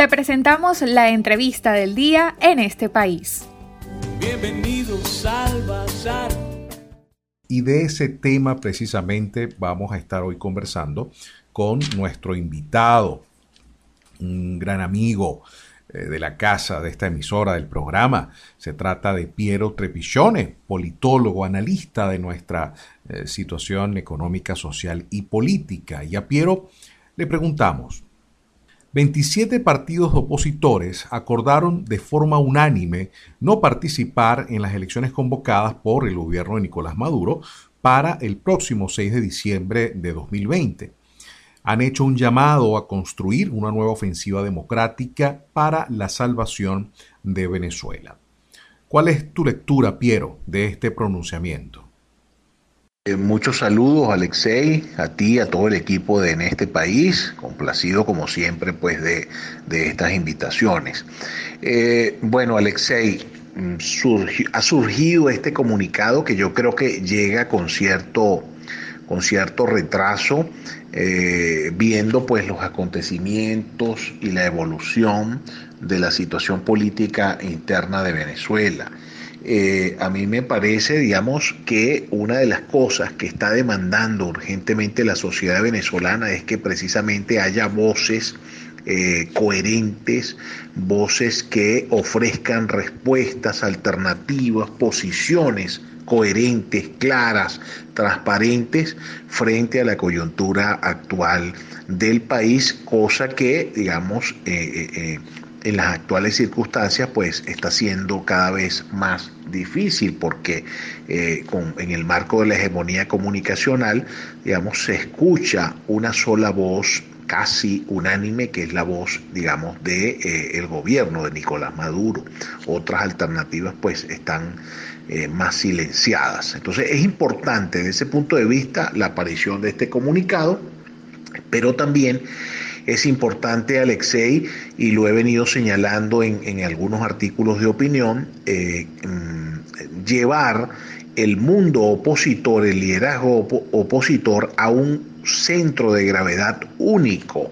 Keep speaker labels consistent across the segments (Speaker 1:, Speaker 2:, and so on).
Speaker 1: Te presentamos la entrevista del día en este país.
Speaker 2: Bienvenidos al Bazar.
Speaker 3: Y de ese tema precisamente vamos a estar hoy conversando con nuestro invitado, un gran amigo eh, de la casa, de esta emisora, del programa. Se trata de Piero Trepigione, politólogo, analista de nuestra eh, situación económica, social y política. Y a Piero le preguntamos, 27 partidos opositores acordaron de forma unánime no participar en las elecciones convocadas por el gobierno de Nicolás Maduro para el próximo 6 de diciembre de 2020. Han hecho un llamado a construir una nueva ofensiva democrática para la salvación de Venezuela. ¿Cuál es tu lectura, Piero, de este pronunciamiento?
Speaker 4: Eh, muchos saludos, Alexei, a ti, a todo el equipo de En este país, complacido como siempre pues de, estas invitaciones. Eh, bueno, Alexei, mm, ha surgido este comunicado que yo creo que llega con cierto, con cierto retraso, eh, viendo pues los acontecimientos y la evolución de la situación política interna de Venezuela. Eh, a mí me parece, digamos, que una de las cosas que está demandando urgentemente la sociedad venezolana es que precisamente haya voces eh, coherentes, voces que ofrezcan respuestas alternativas, posiciones coherentes, claras, transparentes frente a la coyuntura actual del país, cosa que, digamos, eh, en las actuales circunstancias pues está siendo cada vez más difícil porque eh, en el marco de la hegemonía comunicacional digamos se escucha una sola voz casi unánime que es la voz digamos de eh, el gobierno de Nicolás Maduro. Otras alternativas pues están eh, más silenciadas. Entonces es importante desde ese punto de vista la aparición de este comunicado pero también es importante, Alexei, y lo he venido señalando en, algunos artículos de opinión, eh, mm, llevar el mundo opositor, el liderazgo opositor, a un centro de gravedad único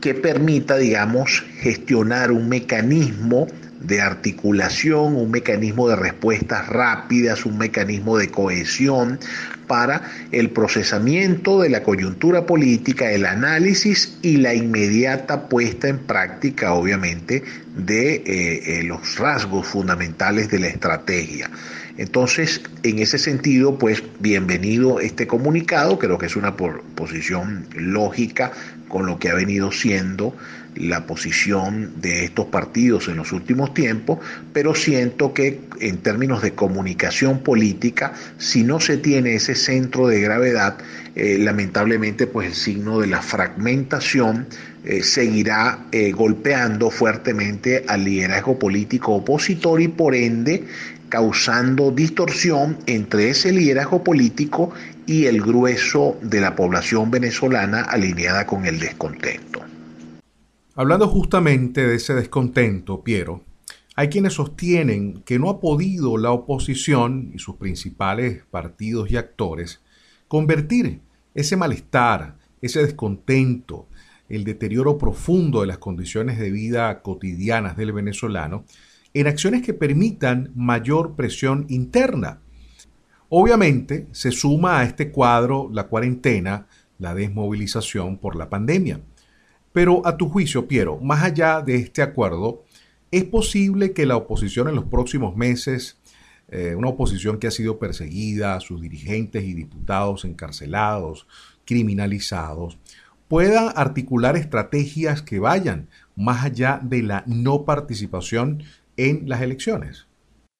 Speaker 4: que permita, digamos, gestionar un mecanismo de articulación, un mecanismo de respuestas rápidas, un mecanismo de cohesión para el procesamiento de la coyuntura política, el análisis y la inmediata puesta en práctica, obviamente, de eh, eh, los rasgos fundamentales de la estrategia. Entonces, en ese sentido, pues bienvenido este comunicado, creo que es una posición lógica con lo que ha venido siendo la posición de estos partidos en los últimos tiempos, pero siento que en términos de comunicación política, si no se tiene ese centro de gravedad, eh, lamentablemente pues el signo de la fragmentación eh, seguirá eh, golpeando fuertemente al liderazgo político opositor y por ende causando distorsión entre ese liderazgo político y el grueso de la población venezolana alineada con el descontento.
Speaker 3: Hablando justamente de ese descontento, Piero, hay quienes sostienen que no ha podido la oposición y sus principales partidos y actores convertir ese malestar, ese descontento, el deterioro profundo de las condiciones de vida cotidianas del venezolano en acciones que permitan mayor presión interna. Obviamente se suma a este cuadro la cuarentena, la desmovilización por la pandemia. Pero a tu juicio, Piero, más allá de este acuerdo, ¿es posible que la oposición en los próximos meses, eh, una oposición que ha sido perseguida, sus dirigentes y diputados encarcelados, criminalizados, pueda articular estrategias que vayan más allá de la no participación en las elecciones?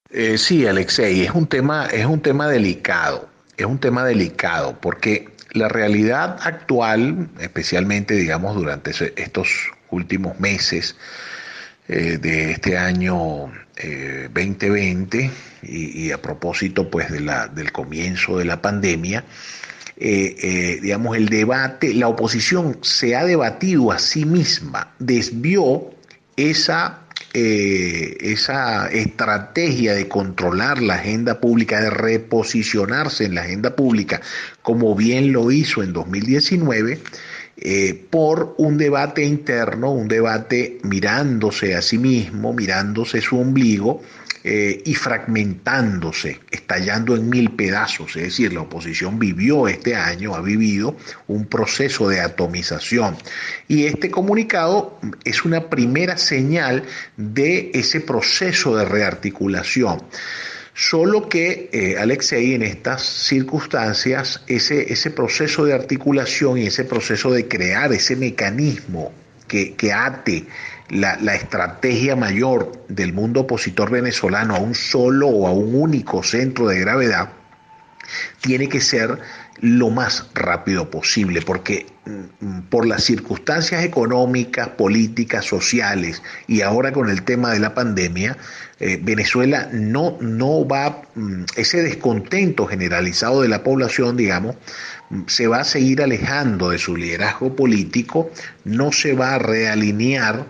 Speaker 4: Eh, sí, Alexei, es un tema, es un tema delicado, es un tema delicado porque la realidad actual, especialmente digamos durante estos últimos meses eh, de este año 2020 eh, y, a propósito pues de la, del comienzo de la pandemia, digamos el debate, la oposición se ha debatido a sí misma, desvió esa eh, esa estrategia de controlar la agenda pública, de reposicionarse en la agenda pública, como bien lo hizo en 2019, eh, por un debate interno, un debate mirándose a sí mismo, mirándose su ombligo eh, y fragmentándose, estallando en mil pedazos. Es decir, la oposición vivió este año, ha vivido un proceso de atomización. Y este comunicado es una primera señal de ese proceso de rearticulación. Solo que, eh, Alexei, en estas circunstancias, ese, ese proceso de articulación y ese proceso de crear ese mecanismo que, que ate la, estrategia mayor del mundo opositor venezolano a un solo o a un único centro de gravedad, tiene que ser lo más rápido posible, porque mm, por las circunstancias económicas, políticas, sociales y ahora con el tema de la pandemia, eh, Venezuela no, no va, mm, ese descontento generalizado de la población, digamos, mm, se va a seguir alejando de su liderazgo político, no se va a realinear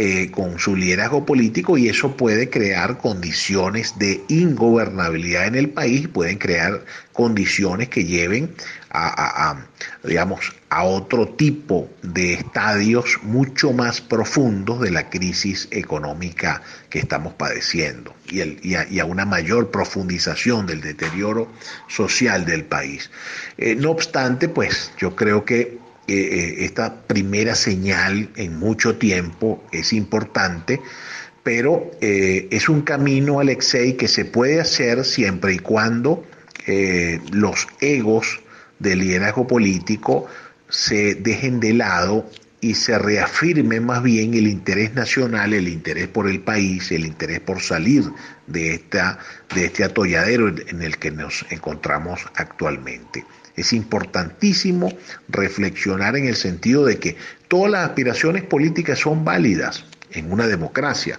Speaker 4: eh, con su liderazgo político y eso puede crear condiciones de ingobernabilidad en el país, pueden crear condiciones que lleven a, digamos, a otro tipo de estadios mucho más profundos de la crisis económica que estamos padeciendo y, a, una mayor profundización del deterioro social del país. Eh, no obstante, pues yo creo que eh, esta primera señal en mucho tiempo es importante, pero eh, es un camino, Alexei, que se puede hacer siempre y cuando eh, los egos del liderazgo político se dejen de lado y se reafirme más bien el interés nacional, el interés por el país, el interés por salir de, esta, de este atolladero en el que nos encontramos actualmente. Es importantísimo reflexionar en el sentido de que todas las aspiraciones políticas son válidas en una democracia,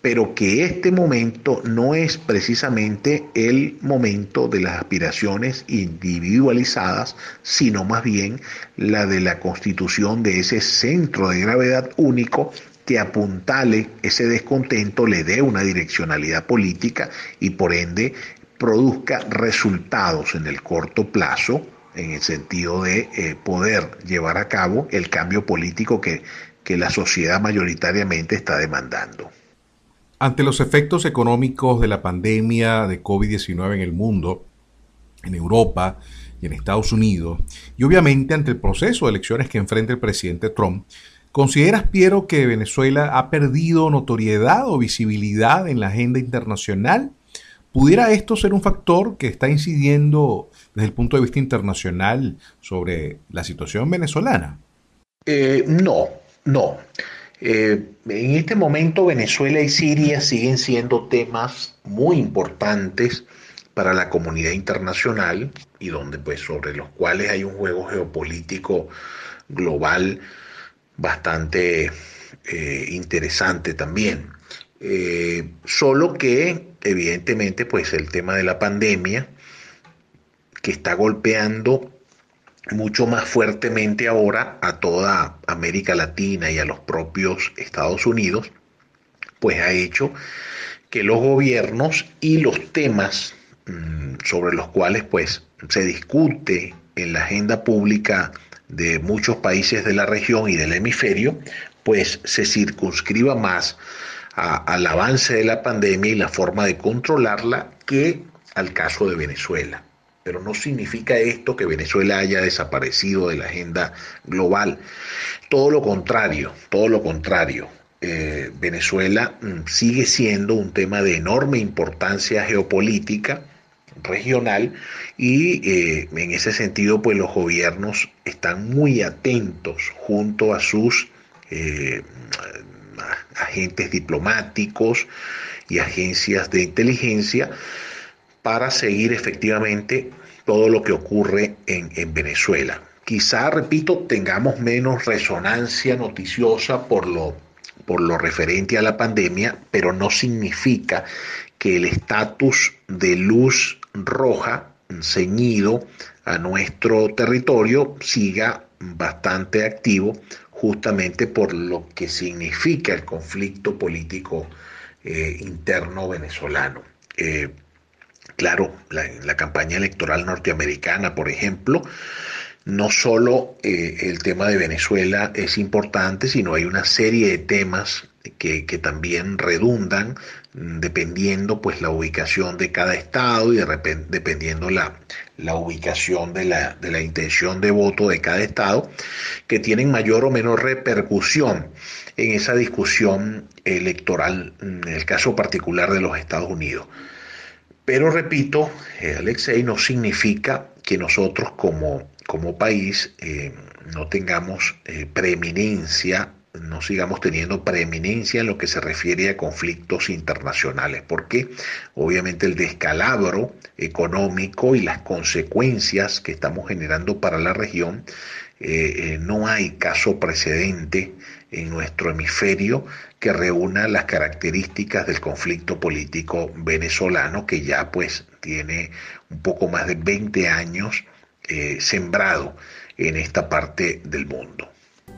Speaker 4: pero que este momento no es precisamente el momento de las aspiraciones individualizadas, sino más bien la de la constitución de ese centro de gravedad único que apuntale ese descontento, le dé una direccionalidad política y por ende produzca resultados en el corto plazo en el sentido de eh, poder llevar a cabo el cambio político que, que la sociedad mayoritariamente está demandando.
Speaker 3: Ante los efectos económicos de la pandemia de COVID-19 en el mundo, en Europa y en Estados Unidos, y obviamente ante el proceso de elecciones que enfrenta el presidente Trump, ¿consideras, Piero, que Venezuela ha perdido notoriedad o visibilidad en la agenda internacional? ¿Pudiera esto ser un factor que está incidiendo desde el punto de vista internacional sobre la situación venezolana?
Speaker 4: Eh, no, no. Eh, en este momento Venezuela y Siria siguen siendo temas muy importantes para la comunidad internacional y donde pues sobre los cuales hay un juego geopolítico global bastante eh, interesante también. solo que evidentemente pues el tema de la pandemia que está golpeando mucho más fuertemente ahora a toda América Latina y a los propios Estados Unidos, pues ha hecho que los gobiernos y los temas mm, sobre los cuales pues se discute en la agenda pública de muchos países de la región y del hemisferio, pues se circunscriba más al avance de la pandemia y la forma de controlarla que al caso de Venezuela pero no significa esto que Venezuela haya desaparecido de la agenda global. Todo lo contrario, todo lo contrario. Eh, Venezuela mm, sigue siendo un tema de enorme importancia geopolítica regional y eh, en ese sentido pues los gobiernos están muy atentos junto a sus eh, agentes diplomáticos y agencias de inteligencia para seguir efectivamente todo lo que ocurre en, Venezuela. Quizá, repito, tengamos menos resonancia noticiosa por lo, por lo referente a la pandemia, pero no significa que el estatus de luz roja ceñido a nuestro territorio siga bastante activo justamente por lo que significa el conflicto político eh, interno venezolano. Eh, Claro, la, la campaña electoral norteamericana, por ejemplo, no solo eh, el tema de Venezuela es importante, sino hay una serie de temas que, también redundan mm, dependiendo pues la ubicación de cada estado y dependiendo la, la ubicación de la, de la intención de voto de cada estado, que tienen mayor o menor repercusión en esa discusión electoral, en el caso particular de los Estados Unidos. Pero repito, eh, Alexei, no significa que nosotros como, como país eh, no tengamos eh, preeminencia, no sigamos teniendo preeminencia en lo que se refiere a conflictos internacionales, porque obviamente el descalabro económico y las consecuencias que estamos generando para la región, no hay caso precedente en nuestro hemisferio que reúna las características del conflicto político venezolano que ya pues tiene un poco más de 20 años eh, sembrado en esta parte del mundo.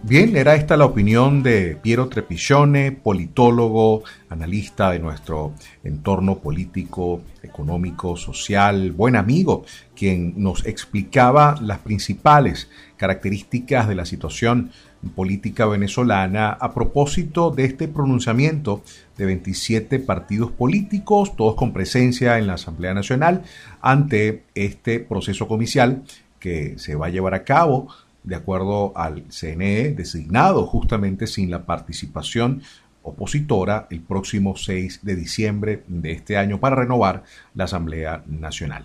Speaker 3: Bien, era esta la opinión de Piero Trepigione, politólogo, analista de nuestro entorno político, económico, social, buen amigo, quien nos explicaba las principales características de la situación política venezolana a propósito de este pronunciamiento de 27 partidos políticos, todos con presencia en la Asamblea Nacional, ante este proceso comicial que se va a llevar a cabo de acuerdo al CNE, designado justamente sin la participación opositora el próximo 6 de diciembre de este año para renovar la Asamblea Nacional.